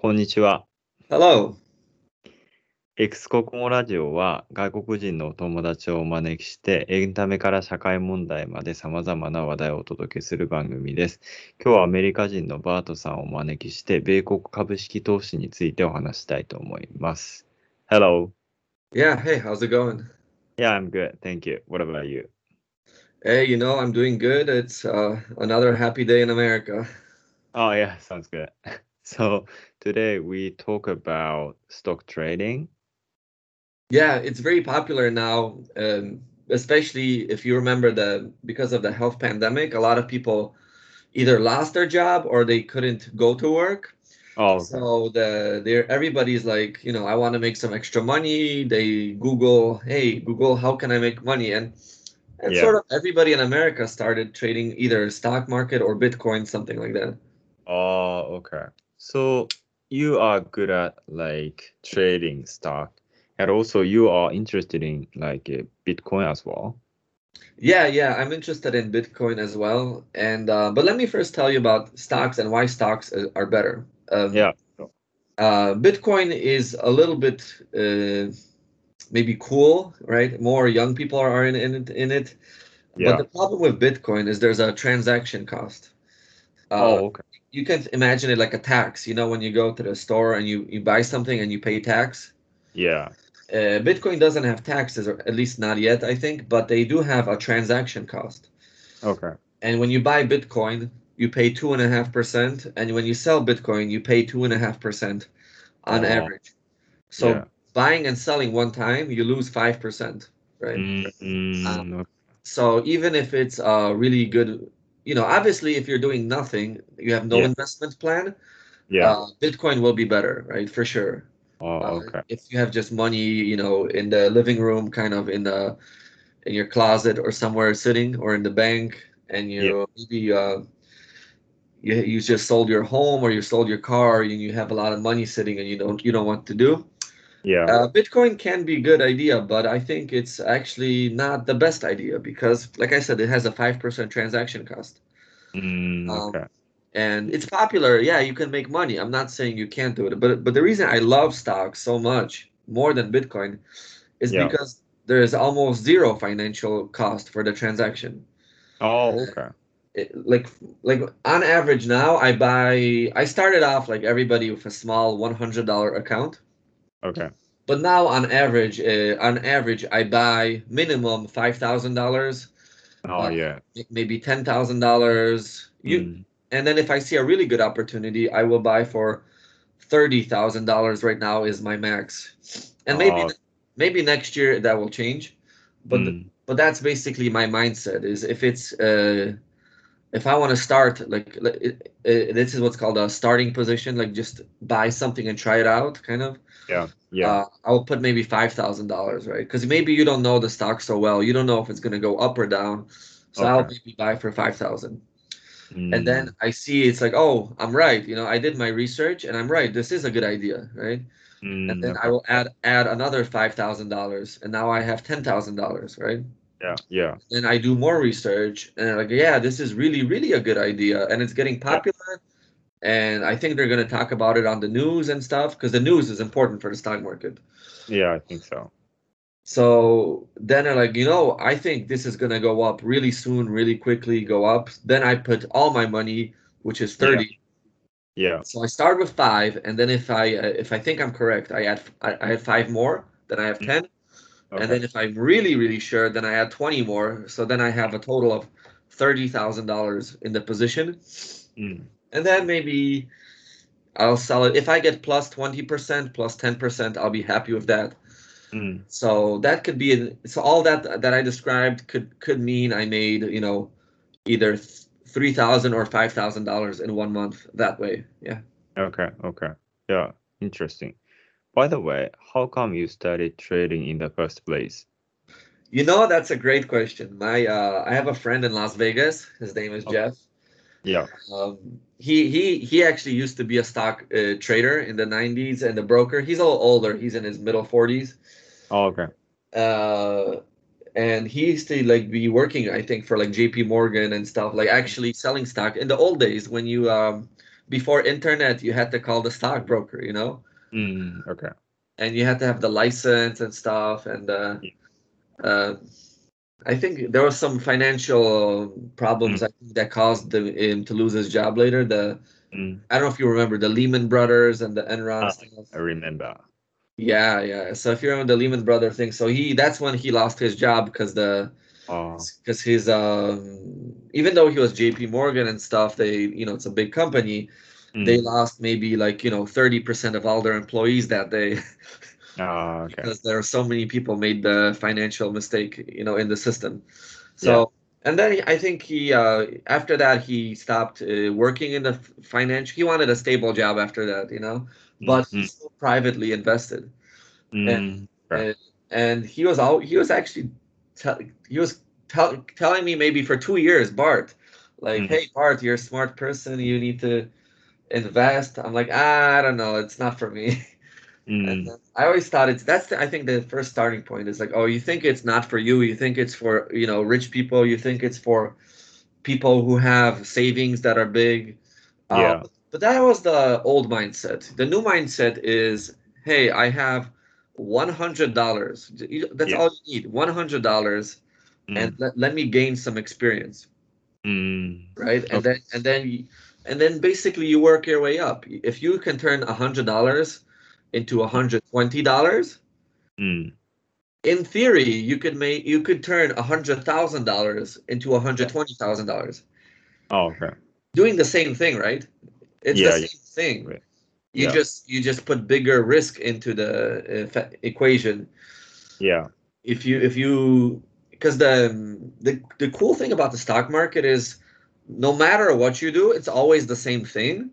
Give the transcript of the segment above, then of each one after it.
こんにちは。Hello. X 国語ラジオは外国人のお友達をお招きしてエンタメから社会問題まで様々な話題をお届けする番組です。今日はアメリカ人のバートさんをお招きして米国株式投資についてお話したいと思います。Hello. Yeah, hey, how's it going? Yeah, I'm good. Thank you. What about you? Hey, you know, I'm doing good. It's uh, another happy day in America. Oh, yeah, sounds good. So today we talk about stock trading. Yeah, it's very popular now, um, especially if you remember the because of the health pandemic, a lot of people either lost their job or they couldn't go to work. Oh, okay. So the there everybody's like, you know, I want to make some extra money. They Google, hey, Google, how can I make money? And and Yeah. sort of everybody in America started trading either stock market or Bitcoin, something like that. Oh, okay. So you are good at like trading stock, and also you are interested in like uh, Bitcoin as well. Yeah, yeah, I'm interested in Bitcoin as well. And uh, but let me first tell you about stocks and why stocks uh, are better. Um, Yeah. uh, Bitcoin is a little bit uh, maybe cool, right? More young people are in, in it. In it. Yeah. But the problem with Bitcoin is there's a transaction cost. Uh, Oh, okay. You can imagine it like a tax. You know, when you go to the store and you, you buy something and you pay tax. Yeah. Uh, Bitcoin doesn't have taxes, or at least not yet, I think, but they do have a transaction cost. Okay. And when you buy Bitcoin, you pay two and a half percent, and when you sell Bitcoin, you pay two and a half percent on Oh. average. So Yeah. buying and selling one time, you lose five percent, right? Mm, mm, Um. So even if it's a really good, you know, obviously if you're doing nothing, you have no Yeah. investment plan, Yeah. uh, Bitcoin will be better, right? For sure. Oh, Uh, okay. If you have just money, you know, in the living room, kind of in the in your closet or somewhere sitting, or in the bank, and you maybe uh, you you just sold your home or you sold your car, and you have a lot of money sitting, and you don't you don't want to do. Yeah. Uh, Bitcoin can be a good idea, but I think it's actually not the best idea because, like I said, it has a five percent transaction cost. Mm, um, okay. and it's popular yeah you can make money i'm not saying you can't do it but but the reason i love stocks so much more than bitcoin is Yeah. because there is almost zero financial cost for the transaction Oh, okay. like like on average now i buy i started off like everybody with a small $100 account Okay. but now on average uh, on average i buy minimum $5000 Oh, Uh, yeah. maybe $10000 you Mm, and then if I see a really good opportunity, I will buy for thirty thousand dollars. Right now is my max, and maybe Oh. maybe next year that will change. But mm, but that's basically my mindset. Is if it's uh, if I want to start like like, it, it, this is what's called a starting position, like just buy something and try it out, kind of. Yeah. Yeah. Uh, I'll put maybe five thousand dollars, right? Because maybe you don't know the stock so well. You don't know if it's gonna go up or down. So I'll maybe buy for five thousand Mm, and then I see it's like, oh, I'm right. You know, I did my research and I'm right. This is a good idea, right? mm, And then I will add add another five thousand dollars, and now I have ten thousand dollars, right? Yeah. Yeah. and I do more research, and I'm like, yeah, this is really really a good idea, and it's getting popular. And I think they're gonna talk about it on the news and stuff because the news is important for the stock market. Yeah. I think so. So then they're like, you know, I think this is gonna go up really soon, really quickly, go up. Then I put all my money, which is thirty. Yeah. So I start with five, and then if I uh, if I think I'm correct, I add I, I add five more. Then I have Mm. ten, Okay. and then if I'm really really sure, then I add twenty more. So then I have a total of thirty thousand dollars in the position, Mm, and then maybe I'll sell it. If I get plus plus twenty percent, plus plus ten percent, I'll be happy with that. mm, So that could be so all that that I described could could mean I made you know either three thousand or five thousand dollars in one month that way. Yeah. okay. Okay. Yeah. Interesting. By the way, how come you started trading in the first place? You know, that's a great question. My uh, I have a friend in Las Vegas. His name is Okay. Jeff. Yeah. Um, he he he actually used to be a stock uh, trader in the 90s and a broker. He's a little older. He's in his middle 40s. Oh, okay. Uh, and he used to like be working, I think, for like JP Morgan and stuff, like actually selling stock in the old days when you um before internet, you had to call the stockbroker, you know, Mm, okay. and you had to have the license and stuff. And uh, uh, I think there was some financial problems I think, that caused the, him to lose his job later. The Mm, I don't know if you remember the Lehman Brothers and the Enron Ah. stuff. I remember. Yeah, yeah. So if you remember the Lehman Brothers thing, so he that's when he lost his job because the Oh, because his um even though he was JP Morgan and stuff, they you know it's a big company, they mm. lost maybe like you know 30% of all their employees that day Ah, okay. because there are so many people made the financial mistake you know in the system. So and then I think he uh after that he stopped uh, working in the financial. He wanted a stable job after that, you know, but Mm, he still privately invested. mm, right. and, and he was all he was actually tell, he was tell, telling me maybe for two years bart like Mhm. hey bart you're a smart person you need to invest i'm like ah, i don't know it's not for me Mm, i always thought it's that's the, i think the first starting point is like oh you think it's not for you you think it's for you know rich people you think it's for people who have savings that are big. Uh, Yeah. but that was the old mindset. The new mindset is hey i have $100 that's Yeah. all you need $100 and mm, let, let me gain some experience. Mm, right? And Okay. then and then and then basically you work your way up. If you can turn a $100 into $120 mm. in theory you could make you could turn $100000 into $120000 Oh, okay. doing the same thing right it's Yeah, the yeah. same thing Right. you Yeah. just you just put bigger risk into the uh, equation Yeah. if you if you because the the the cool thing about the stock market is no matter what you do it's always the same thing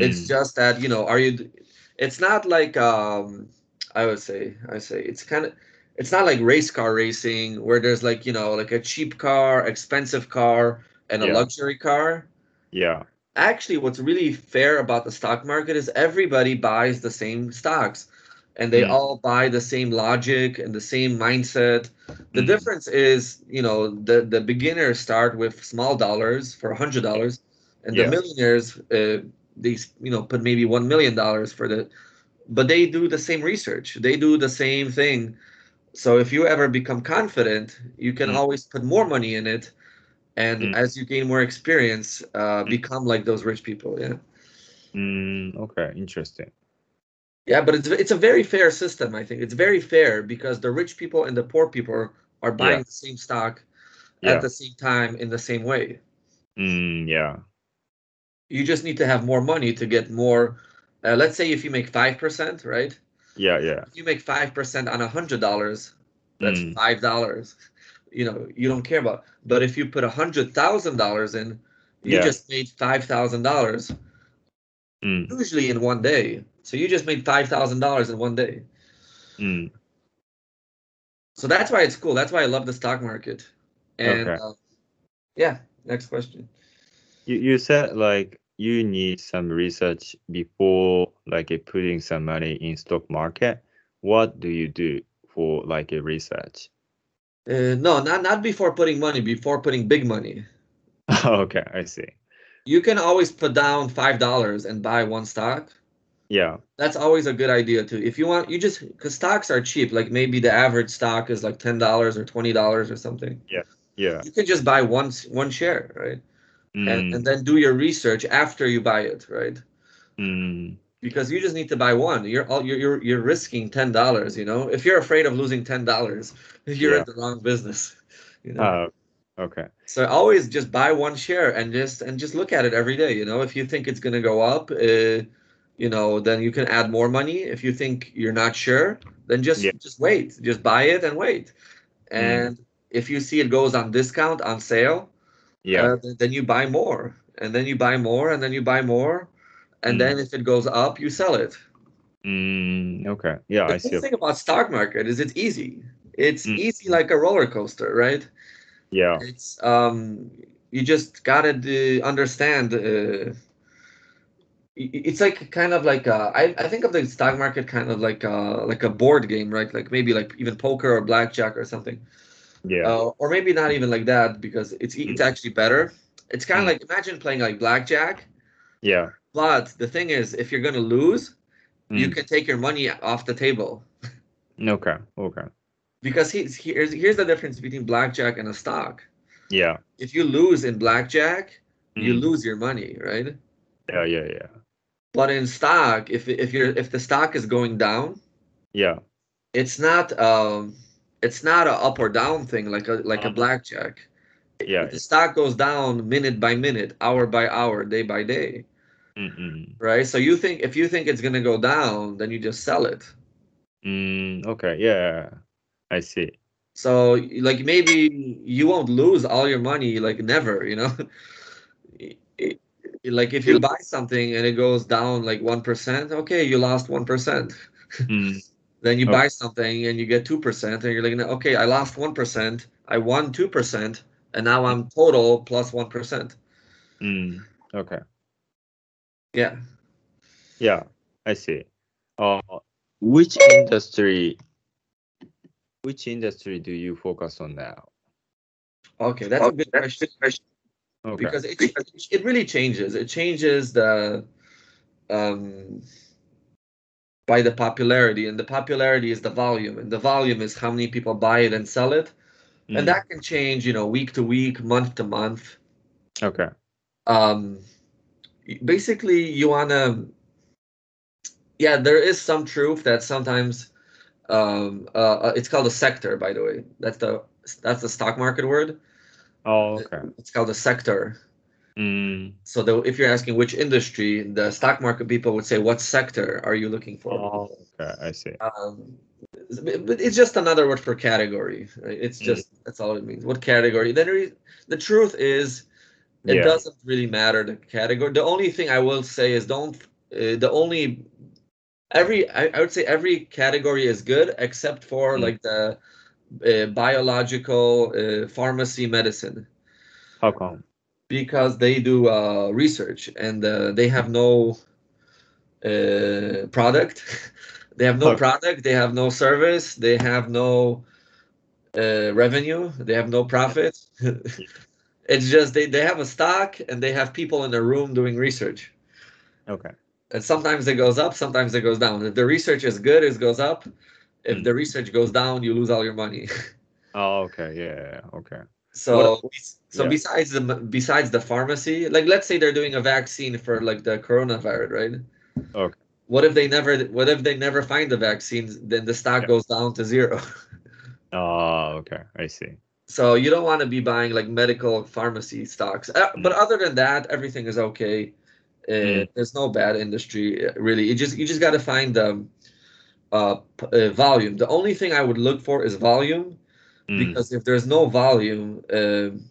it's Mm, just that you know are you it's not like um i would say i say it's kind of it's not like race car racing where there's like you know like a cheap car expensive car and a Yeah. luxury car yeah. actually what's really fair about the stock market is everybody buys the same stocks and they Mm. all buy the same logic and the same mindset the Mm. difference is you know the the beginners start with small dollars for a hundred dollars and Yeah. the millionaires uh, they you know put maybe one million dollars for the but they do the same research they do the same thing so if you ever become confident you can Mm. always put more money in it and Mm. as you gain more experience uh, Mm. become like those rich people yeah Mm, okay. Interesting. yeah but it's it's a very fair system i think it's very fair because the rich people and the poor people are buying Yeah. the same stock Yeah. at the same time in the same way Mm, yeah. You just need to have more money to get more uh, let's say if you make 5% right Yeah. Yeah. if you make 5% on a hundred dollars that's Mm. five dollars you know you don't care about but if you put a hundred thousand dollars in you Yeah. just made five thousand dollars Mm, usually in one day so you just made five thousand dollars in one day mm, so that's why it's cool that's why i love the stock market and Okay. uh, yeah next question You you said like you need some research before like putting some money in stock market. What do you do for like a research? uh, no not not before putting money before putting big money okay, I see. you can always put down five dollars and buy one stock Yeah. that's always a good idea too if you want you just because stocks are cheap like maybe the average stock is like ten dollars or twenty dollars or something Yeah. Yeah. You can just buy one one share right Mm, and then do your research after you buy it right mm, because you just need to buy one you're all you're you're, you're risking ten dollars you know if you're afraid of losing ten dollars you're Yeah. in the wrong business you know uh, okay. So always just buy one share and just and just look at it every day. You know, if you think it's gonna go up, uh, you know, then you can add more money. If you think you're not sure, then just Yeah. just wait, just buy it and wait. And if you see it goes on discount on sale, Yeah. uh, th- then you buy more, and then you buy more, and then you buy more, and Mm. then if it goes up, you sell it. Mm, okay. Yeah, The I see. thing about stock market is it's easy. It's Mm. easy like a roller coaster, right? Yeah. it's um you just gotta uh, understand uh, it's like kind of like uh, I, I think of the stock market kind of like uh like a board game right like maybe like even poker or blackjack or something Yeah. uh, or maybe not even like that because it's it's actually better it's kind of Mm. like imagine playing like blackjack Yeah. But the thing is, if you're gonna lose, you Mm. can take your money off the table Okay. Okay. because he's, here's here's the difference between blackjack and a stock. Yeah. If you lose in blackjack, you Mm. lose your money, right? Yeah. Yeah. Yeah. But in stock, if if you're if the stock is going down, Yeah. it's not um it's not a up or down thing like a like a Uh-huh. blackjack. Yeah. The stock goes down minute by minute, hour by hour, day by day, Mm-mm. right? So you think if you think it's gonna go down, then you just sell it. Mm, okay. Yeah. I see. So like maybe you won't lose all your money, like never, you know. It- like if you buy something and it goes down like one percent, okay, you lost one percent. Mm, Then you Okay. buy something and you get two percent, and you're like, okay, I lost one percent, I won two percent, and now I'm total plus plus one percent. mm, okay. Yeah. Yeah. I see. Uh, which industry? Which industry do you focus on now? Okay, that's a good question Okay. because it it really changes. It changes the um by the popularity, and the popularity is the volume, and the volume is how many people buy it and sell it, Mm, and that can change, you know, week to week, month to month. okay. um basically you want to yeah there is some truth that sometimes um uh uh, it's called a sector by the way that's the that's the stock market word Oh, okay. it's called a sector Mm, so the, if you're asking which industry the stock market people would say what sector are you looking for oh, okay. I see. um but it's just another word for category right? it's Mm. just that's all it means what category then the truth is it Yeah. doesn't really matter the category the only thing i will say is don't uh, the only every I, I would say every category is good except for Mm. like the uh, biological uh, pharmacy medicine How come? Because they do uh, research and uh, they have no uh, product they have no Okay. product they have no service they have no uh, revenue they have no profit it's just they, they have a stock and they have people in a room doing research Okay. and sometimes it goes up sometimes it goes down if the research is good it goes up if Mm. the research goes down you lose all your money Oh, okay. Yeah. Okay. So What- so yeah. besides the besides the pharmacy like let's say they're doing a vaccine for like the coronavirus right Okay. what if they never what if they never find the vaccines then the stock Yeah. goes down to zero Oh, okay. I see. so you don't want to be buying like medical pharmacy stocks uh, but other than that everything is okay uh, Mm. there's no bad industry uh, really you just you just got to find the uh, uh, volume the only thing i would look for is volume Mm, because if there's no volume um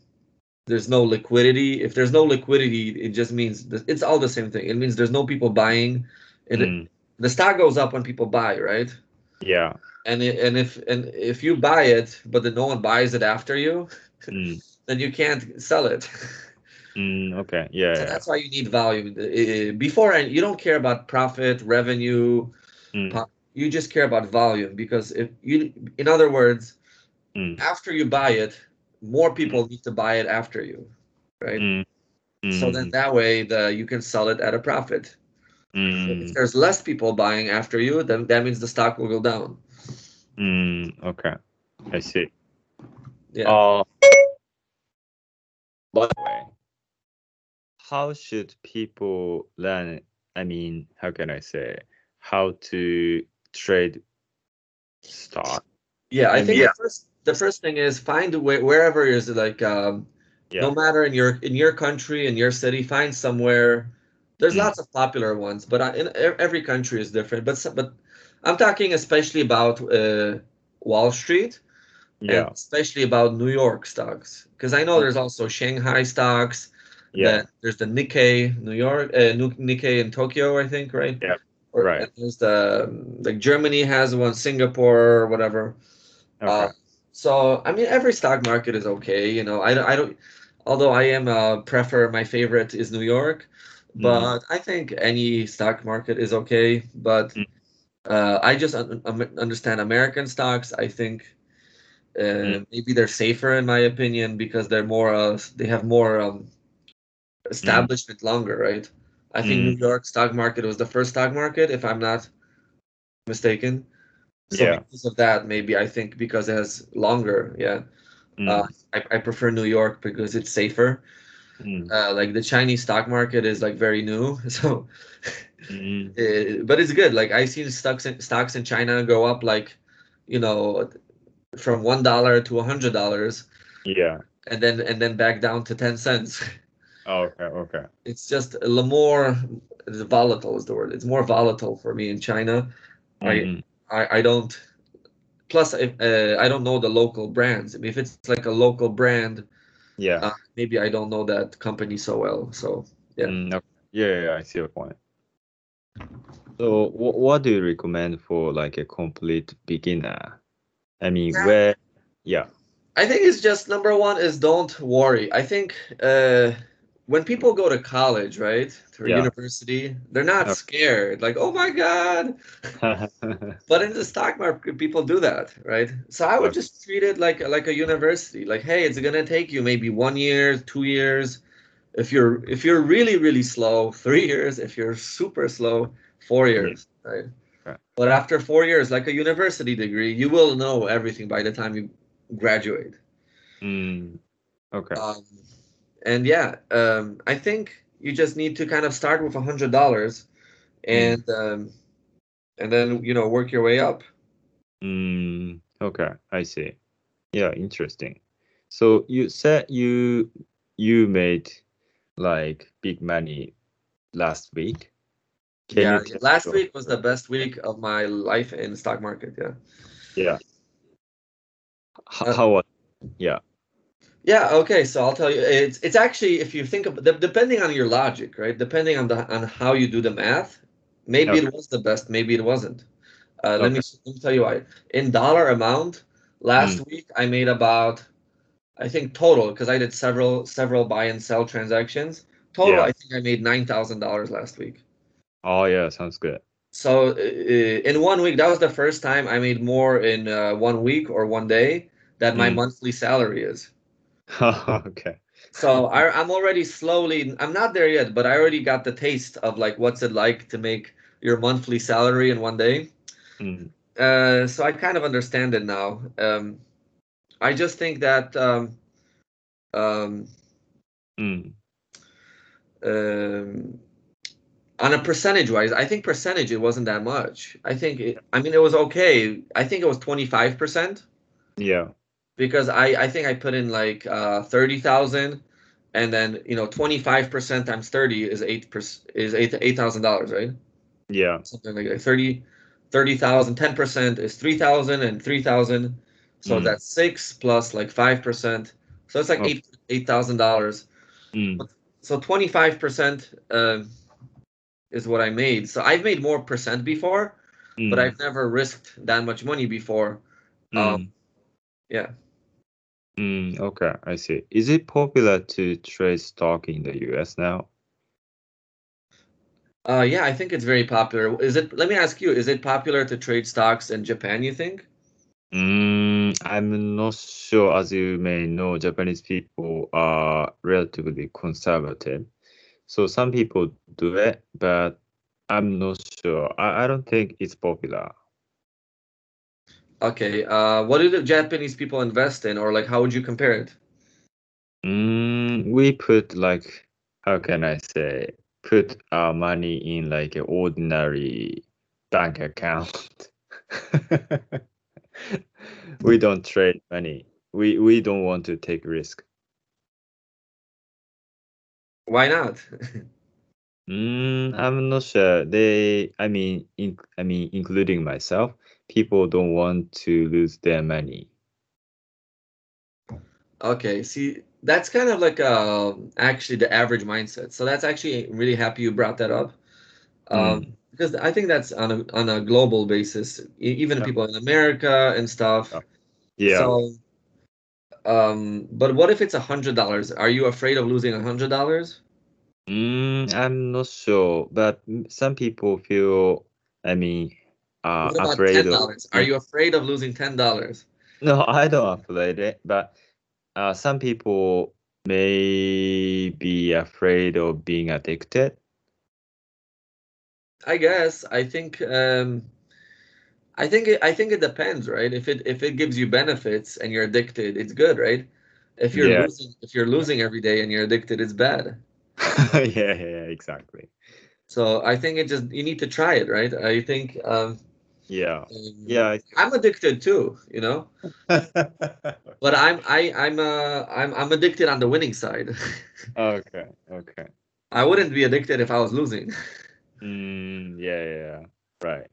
there's no liquidity if there's no liquidity it just means it's all the same thing it means there's no people buying and it- mm, the stock goes up when people buy right yeah. and it, and if and if you buy it but then no one buys it after you Mm, then you can't sell it mm, okay. Yeah. so yeah. that's why you need volume Uh, before and you don't care about profit revenue Mm, you just care about volume because if you in other words mm, after you buy it more people need to buy it after you right mm, so then mm, that way the you can sell it at a profit mm, if there's less people buying after you then that means the stock will go down mm, okay. I see. yeah Uh, by the way, how should people learn? I mean, how can I say how to trade stock? yeah i think yeah. the first the first thing is find a way wherever is like um Yeah. no matter in your in your country in your city find somewhere there's Mm. lots of popular ones but I- in every country is different but but i'm talking especially about uh, wall street Yeah. and especially about new york stocks because i know there's also shanghai stocks Yeah. there's the nikkei new york uh, nikkei in tokyo i think right Yeah, or, right. there's the like germany has one singapore or whatever Okay. uh, so I mean, every stock market is okay. You know, I I don't. Although I am a prefer my favorite is New York, Mhm. but I think any stock market is okay. But Mm. uh, I just un- un- understand American stocks. I think uh, Mm. maybe they're safer in my opinion because they're more uh, they have more um, establishment longer, right? I think Mm. New York stock market was the first stock market, if I'm not mistaken. So Yeah. because of that, maybe I think because it has longer, yeah. Mm, Uh, I, I prefer New York because it's safer. mm, Uh, like the Chinese stock market is like very new, so mm, uh, but it's good. Like I've seen stocks in, stocks in China go up like, you know, from one dollar to a hundred dollars, yeah. and then and then back down to ten cents. Okay, okay. It's just a little more volatile is the word. It's more volatile for me in China. I Mhm. I, I don't. Plus, if, uh, I don't know the local brands. If it's like a local brand, Yeah. uh, maybe I don't know that company so well. So yeah. Mm, okay. Yeah, yeah, I see your point. So, wh- what do you recommend for like a complete beginner? I mean, Yeah. where? Yeah. I think it's just number one is don't worry. I think uh, when people go to college, right, to Yeah. university, they're not Okay. scared. Like, oh my God. But in the stock market, people do that, right? So I would Okay. just treat it like like a university. Like, hey, it's gonna take you maybe one year, two years. If you're if you're really really slow, three years. If you're super slow, four years, right? Okay. But after four years, like a university degree, you will know everything by the time you graduate. Mm, okay. Um, and yeah, um, I think you just need to kind of start with a hundred dollars, and um, and then you know work your way up. Mm, okay, I see. Yeah, interesting. So you said you you made like big money last week. Can yeah, last week was the best week of my life in stock market. Yeah. Yeah. H- Uh, how was? Yeah. Yeah. Okay. So I'll tell you, it's it's actually if you think of depending on your logic, right? Depending on the on how you do the math, maybe Okay. it was the best, maybe it wasn't. Uh, let me let me tell you why. In dollar amount, last Mm. week I made about, I think total because I did several several buy and sell transactions. Total, Yeah. I think I made nine thousand dollars last week. Oh yeah, sounds good. So uh, in one week, that was the first time I made more in uh, one week or one day that my Mm. monthly salary is. okay. So I, I'm already slowly, I'm not there yet, but I already got the taste of like what's it like to make your monthly salary in one day. Mm, Uh, so I kind of understand it now. Um, I just think that um, um, mm, um, on a percentage wise, I think percentage it wasn't that much. I think it, I mean it was okay. I think it was 25%. yeah. Because I I think I put in like uh thirty thousand, and then you know twenty five percent times thirty is eight percent is eight eight thousand dollars, right? Yeah. Something like that. 30 30,000, 10 percent is three thousand and three thousand, so Mm. that's six plus like five percent, so it's like Okay. eight eight thousand dollars. Mm, So twenty five percent um is what I made. So I've made more percent before, but mm, I've never risked that much money before. mm, um, Yeah. mm, okay, I see. Is it popular to trade stock in the US now? Uh, yeah, I think it's very popular. Is it? Let me ask you: Is it popular to trade stocks in Japan? You think? Mm, I'm not sure. As you may know, Japanese people are relatively conservative. So some people do it, but I'm not sure. I, I don't think it's popular. Okay. Uh, what do the Japanese people invest in, or like, how would you compare it? Mm, we put like, how can I say, put our money in like an ordinary bank account. We don't trade money. We we don't want to take risk. Why not? Mm, I'm not sure. They, I mean, in, I mean, including myself, people don't want to lose their money. okay. See, that's kind of like uh, actually the average mindset. So that's actually really happy you brought that up. Um, because I think that's on a on a global basis, even Yeah. people in America and stuff. Yeah. So, um, but what if it's a hundred dollars? Are you afraid of losing a hundred dollars? Mm, I'm not sure, but some people feel, I mean, uh, What about afraid ten of. dollars? Are you afraid of losing ten dollars? No, I don't afraid it, but uh, some people may be afraid of being addicted. I guess I think um, I think it, I think it depends, right? If it if it gives you benefits and you're addicted, it's good, right? If you're Yeah. losing if you're losing every day and you're addicted, it's bad. yeah, yeah, yeah, exactly. So I think it just you need to try it, right? I think um, Yeah, um, yeah. I'm addicted too, you know. But I'm I I'm uh I'm I'm addicted on the winning side. okay, okay. I wouldn't be addicted if I was losing. Mm, yeah, yeah, yeah. Right.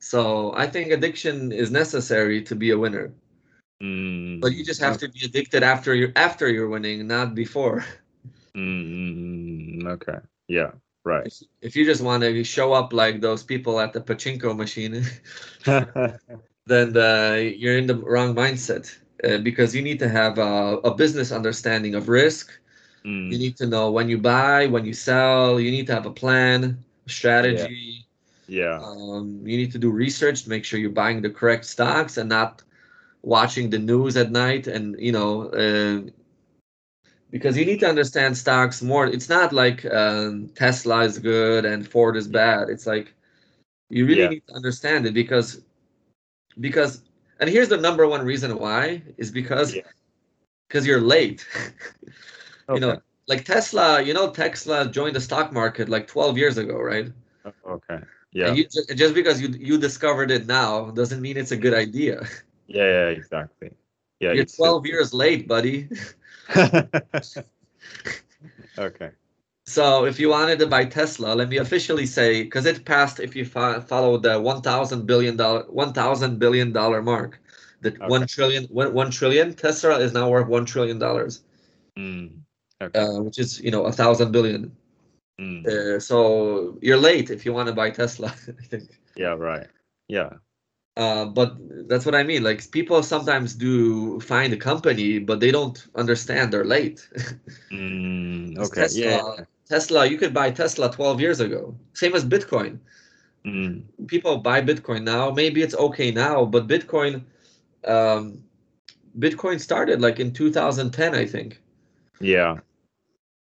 So I think addiction is necessary to be a winner. Mm, But you just have to be addicted after you're after you're winning, not before. Mm, mm, mm, okay. Yeah. Right. If, you just want to show up like those people at the pachinko machine, then uh, you're in the wrong mindset uh, because you need to have a, a business understanding of risk. Mm, You need to know when you buy, when you sell. You need to have a plan, a strategy. yeah. Um, you need to do research to make sure you're buying the correct stocks and not watching the news at night. And you know, uh, because you need to understand stocks more. It's not like um, Tesla is good and Ford is bad. It's like you really Yeah. need to understand it because because and here's the number one reason why is because Yeah. because you're late. you know, like Tesla. You know, Tesla joined the stock market like 12 years ago, right? Okay. Yeah. And you, ju- just because you you discovered it now doesn't mean it's a good idea. Yeah, yeah, exactly. Yeah, You're it's 12 years late, buddy. okay. So if you wanted to buy Tesla, let me officially say, because it passed, if you fo- follow the 1,000 billion dollar 1,000 billion dollar mark, the Okay. one trillion one, one trillion Tesla is now worth one trillion dollars, Mm, okay. uh, which is you know a thousand billion. Mm, Uh, so you're late if you want to buy Tesla. I think. yeah, right. Yeah. Uh, but that's what I mean. Like people sometimes do find a company, but they don't understand they're late. Mm, okay. Tesla, Yeah. Tesla, you could buy Tesla 12 years ago. Same as Bitcoin. Mm, People buy Bitcoin now. Maybe it's okay now, but Bitcoin, um, Bitcoin started like in 2010, I think. yeah.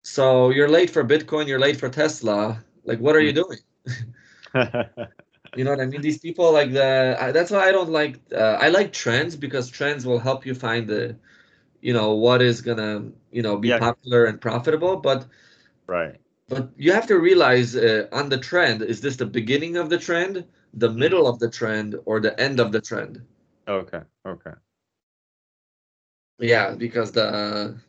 So you're late for Bitcoin. You're late for Tesla. Like, what are you doing? You know what I mean? These people like the. I, that's why I don't like. Uh, I like trends because trends will help you find the, you know, what is gonna, you know, be Yeah. popular and profitable. But right. But you have to realize uh, on the trend, is this the beginning of the trend, the middle of the trend, or the end of the trend? Okay. Okay. Yeah, because the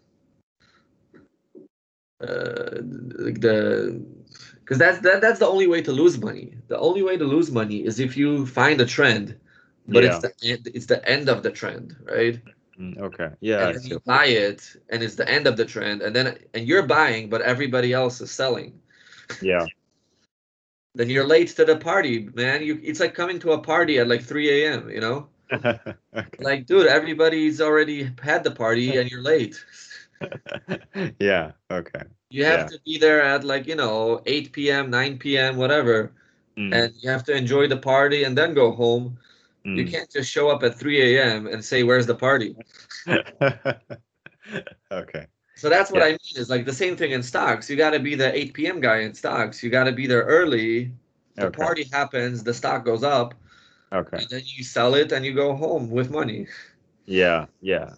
uh, the because that's that, that's the only way to lose money. The only way to lose money is if you find a trend, but it's the end, it's the end of the trend, right? Mm, okay. Yeah. And you buy it, and it's the end of the trend, and then and you're buying, but everybody else is selling. Yeah. then you're late to the party, man. You it's like coming to a party at like 3 a.m. You know, okay. like dude, everybody's already had the party and you're late. yeah. Okay. You have Yeah. to be there at like you know 8 p.m., 9 p.m., whatever, Mm, and you have to enjoy the party and then go home. You mm. can't just show up at 3 a.m. and say where's the party. okay. So that's what Yeah. I mean. Is like the same thing in stocks. You got to be the 8 p.m. guy in stocks. You got to be there early. The Okay. party happens, the stock goes up, Okay. and then you sell it and you go home with money. Yeah. Yeah.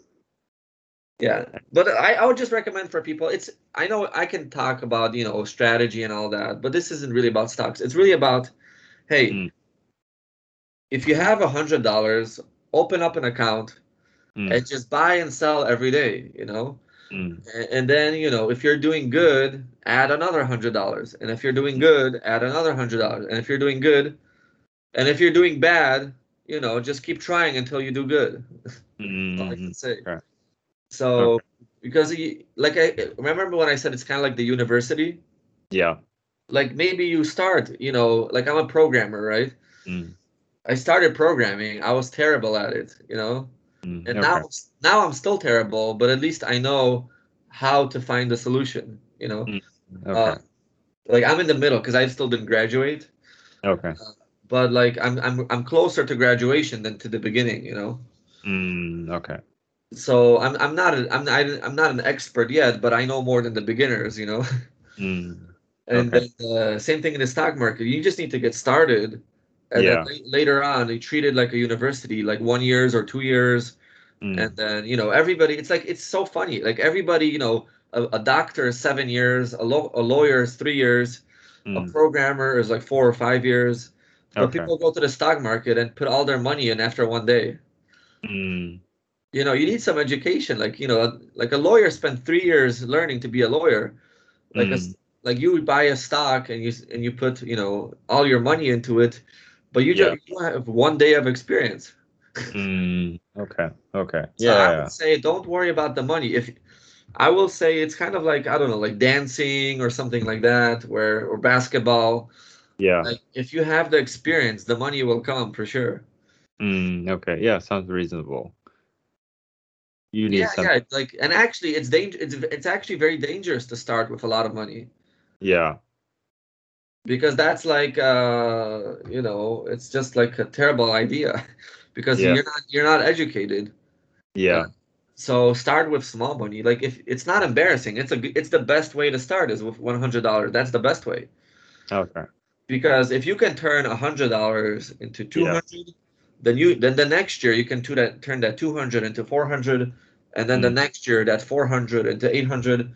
Yeah, but I, I would just recommend for people. It's I know I can talk about you know strategy and all that, but this isn't really about stocks. It's really about, hey, Mm. if you have a hundred dollars, open up an account Mm, and just buy and sell every day. You know, mm, and, then you know if you're doing good, add another hundred dollars, and if you're doing good, add another hundred dollars, and if you're doing good, and if you're doing bad, you know, just keep trying until you do good. all I can say. okay. So because you, like I remember when I said it's kind of like the university. Yeah. Like maybe you start, you know, like I'm a programmer, right? Mm, I started programming. I was terrible at it, you know, mm, and okay. now now I'm still terrible, but at least I know how to find the solution, you know. Okay. Uh, like I'm in the middle because I still didn't graduate, okay. but like I'm I'm I'm closer to graduation than to the beginning, you know. Mm, okay. So I'm I'm not a, I'm not I'm not an expert yet, but I know more than the beginners, you know. Mm, And Okay. then uh, same thing in the stock market. You just need to get started, and Yeah. then la- later on, they treat it like a university, like one years or two years, Mm. and then you know everybody. It's like it's so funny. Like everybody, you know, a, a doctor is seven years, a, law a lawyer is three years, a Mm. programmer is like four or five years. But Okay. people go to the stock market and put all their money in after one day. Mm. You know, you need some education. Like you know, like a lawyer spent three years learning to be a lawyer. Like a, Mm. like you would buy a stock and you and you put you know all your money into it, but you Yeah. just you have one day of experience. Mm. Okay. Okay. So Yeah. I yeah. would say don't worry about the money. If I will say it's kind of like I don't know, like dancing or something like that, where or basketball. Yeah. Like if you have the experience, the money will come for sure. Mm. Okay. Yeah. Sounds reasonable. You need Yeah, yeah. Like and actually, it's danger. It's it's actually very dangerous to start with a lot of money Yeah. because that's like uh you know it's just like a terrible idea because Yeah. you're not you're not educated. Yeah. So start with small money. Like if it's not embarrassing, it's a it's the best way to start is with one hundred dollars. That's the best way. Okay. because if you can turn a hundred dollars into two Yeah. Then you then the next year you can do that turn that two hundred into four hundred, and then the Mm. next year that four hundred into eight hundred,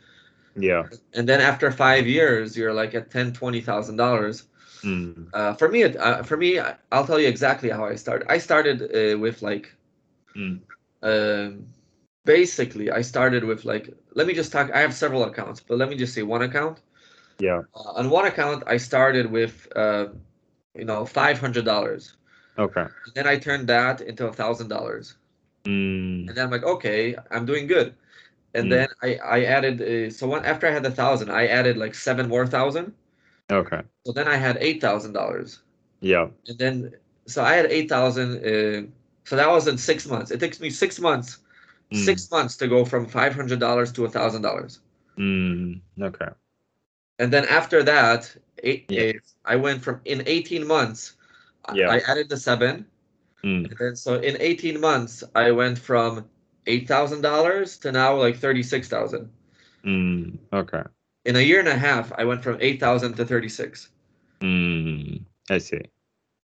Yeah. and then after five years you're like at ten twenty thousand dollars. Mm. Uh, for me, uh, for me, I'll tell you exactly how I started. I started uh, with like, Mm. um, basically, I started with like. Let me just talk. I have several accounts, but let me just say one account. Yeah. Uh, on one account, I started with, uh, you know, five hundred dollars. Okay. Then I turned that into a thousand dollars, Mm. and then I'm like, okay, I'm doing good. And Mm. then I I added uh, so when, after I had the thousand, I added like seven more thousand. Okay. So then I had eight thousand dollars, Yeah. and then so I had eight thousand. Uh, so that was in six months. It takes me six months, Mm. six months to go from five hundred dollars to a thousand dollars. Mm. Okay. And then after that, eight, Yeah. uh, I went from in eighteen months. I- Yeah. I added the seven. Mm. And then so in 18 months, I went from eight thousand dollars to now like thirty six thousand. Mm. Okay. In a year and a half, I went from eight thousand to thirty six. Mm. I see.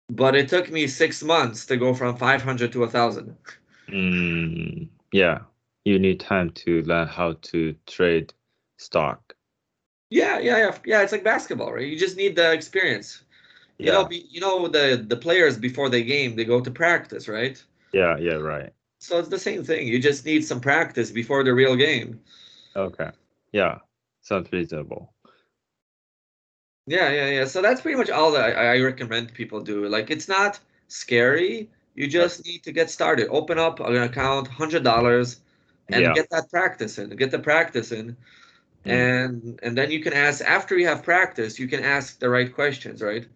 But it took me six months to go from five hundred to a thousand. Mm. Yeah. You need time to learn how to trade stock. Yeah, yeah, yeah, yeah. It's like basketball, right? You just need the experience. You Yeah. know, be, you know the the players before they game, they go to practice, right? Yeah. Yeah. Right. So it's the same thing. You just need some practice before the real game. Okay. Yeah. Sounds reasonable. Yeah, yeah, yeah. So that's pretty much all that I, I recommend people do. Like, it's not scary. You just need to get started. Open up an account, hundred dollars, and Yeah. get that practice in. Get the practice in, Mm. and and then you can ask. After you have practice, you can ask the right questions, right?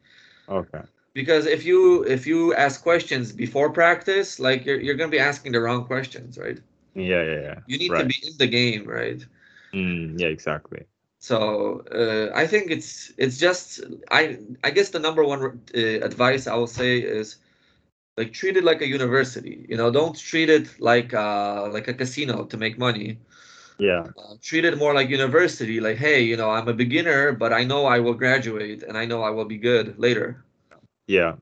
Okay. Because if you if you ask questions before practice, like you're you're gonna be asking the wrong questions, right? Yeah. Yeah. Yeah. You need to be in the game, right? Mm. Yeah. Exactly. So uh, I think it's it's just I I guess the number one uh, advice I will say is like treat it like a university. You know, don't treat it like uh like a casino to make money. Yeah. Uh, treat it more like university. Like, hey, you know, I'm a beginner, but I know I will graduate and I know I will be good later. Yeah.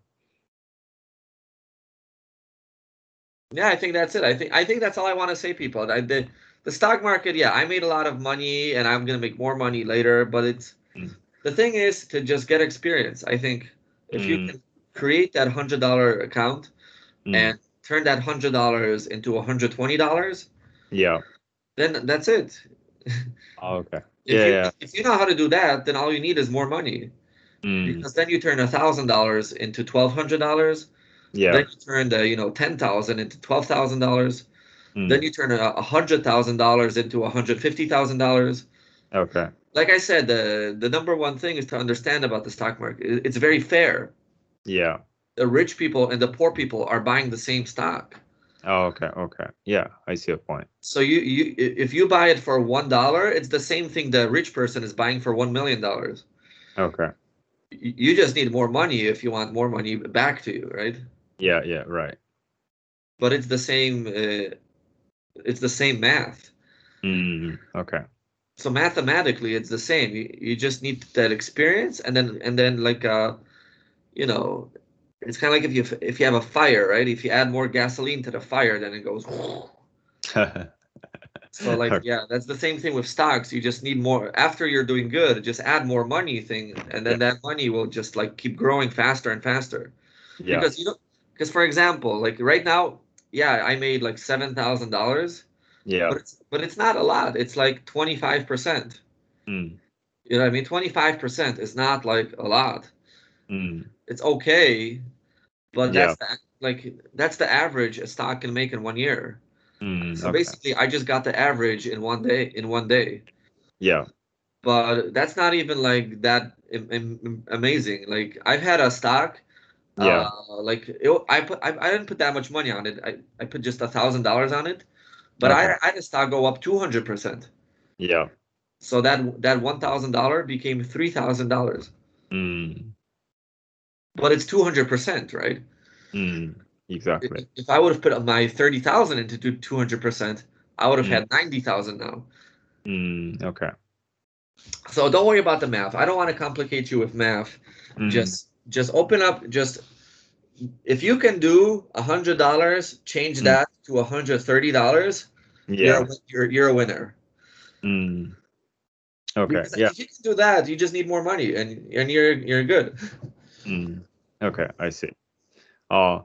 Yeah, I think that's it. I think I think that's all I want to say, people. I, the the stock market, yeah, I made a lot of money and I'm gonna make more money later. But it's Mm. the thing is to just get experience. I think if you Mm. can create that hundred dollar account Mm. and turn that hundred dollars into a hundred twenty dollars, yeah. Then that's it. Oh, okay. If Yeah. you Yeah. if you know how to do that, then all you need is more money. Mm. Because then you turn a thousand dollars into twelve hundred dollars. Yeah. Then you turn the you know ten thousand into twelve thousand dollars. Mm. Then you turn a a hundred thousand dollars into a hundred fifty thousand dollars. Okay. Like I said, the the number one thing is to understand about the stock market. It's very fair. Yeah. The rich people and the poor people are buying the same stock. Oh, okay. Okay. Yeah. I see a point. So you you if you buy it for one dollar, it's the same thing the rich person is buying for one million dollars. Okay. You just need more money if you want more money back to you, right? Yeah. Yeah. Right. But it's the same. Uh, it's the same math. Mm. Okay. so mathematically it's the same. You, you just need that experience and then and then like uh you know it's kind of like if you if you have a fire, right? If you add more gasoline to the fire, then it goes. so like yeah, that's the same thing with stocks. You just need more after you're doing good. Just add more money thing, and then that money will just like keep growing faster and faster. yeah. Because you know, because for example, like right now, yeah, I made like seven thousand dollars, Yeah. but it's but it's not a lot. It's like twenty five percent. Mm. You know what I mean? Twenty five percent is not like a lot. Mm. It's okay, but Yeah. that's the, like that's the average a stock can make in one year. Mm. So Okay. basically, I just got the average in one day. In one day, Yeah. but that's not even like that am- am- amazing. Like I've had a stock. Yeah. Uh, like it, I put I, I didn't put that much money on it. I, I put just a thousand dollars on it, but Okay. I I had a stock go up two hundred percent. Yeah. So that that one thousand dollar became three thousand dollars. Mm. But it's two hundred percent, right? Mm. Exactly. if I would have put my thirty thousand into two hundred percent, I would have Mm. had ninety thousand now. Mm. Okay. So don't worry about the math. I don't want to complicate you with math. Mm. Just just open up. Just if you can do a hundred dollars, change Mm. that to a hundred thirty dollars. You're, Yeah. a you're you're a winner. Mm. Okay. Because Yeah. If you can do that, you just need more money, and and you're you're good. Mm. Okay. I see. Uh,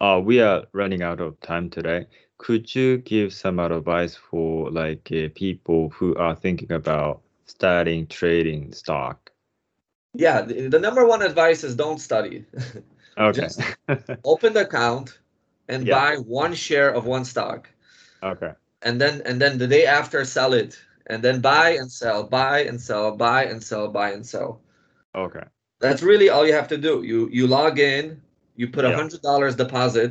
uh, we are running out of time today. Could you give some advice for like uh, people who are thinking about starting trading stock? Yeah, the, the number one advice is don't study. Okay. Just- Open the account and Yeah. buy one share of one stock. okay. and then and then the day after sell it and then buy and sell buy and sell buy and sell buy and sell Okay. That's really all you have to do you you log in you put a Yeah. hundred dollars deposit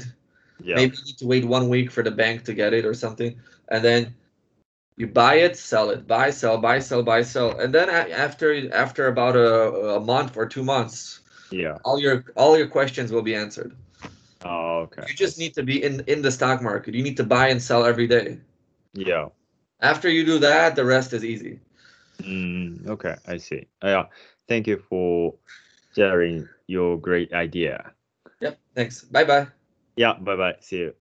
Yeah. maybe you need to wait one week for the bank to get it or something and then you buy it sell it buy sell buy sell buy sell and then after after about a, a month or two months Yeah. all your all your questions will be answered Oh, okay. you just need to be in in the stock market you need to buy and sell every day Yeah. after you do that the rest is easy Mm, okay. I see. Uh, yeah. Thank you for sharing your great idea. Yep. Thanks. Bye bye. Yeah. Bye bye. See you.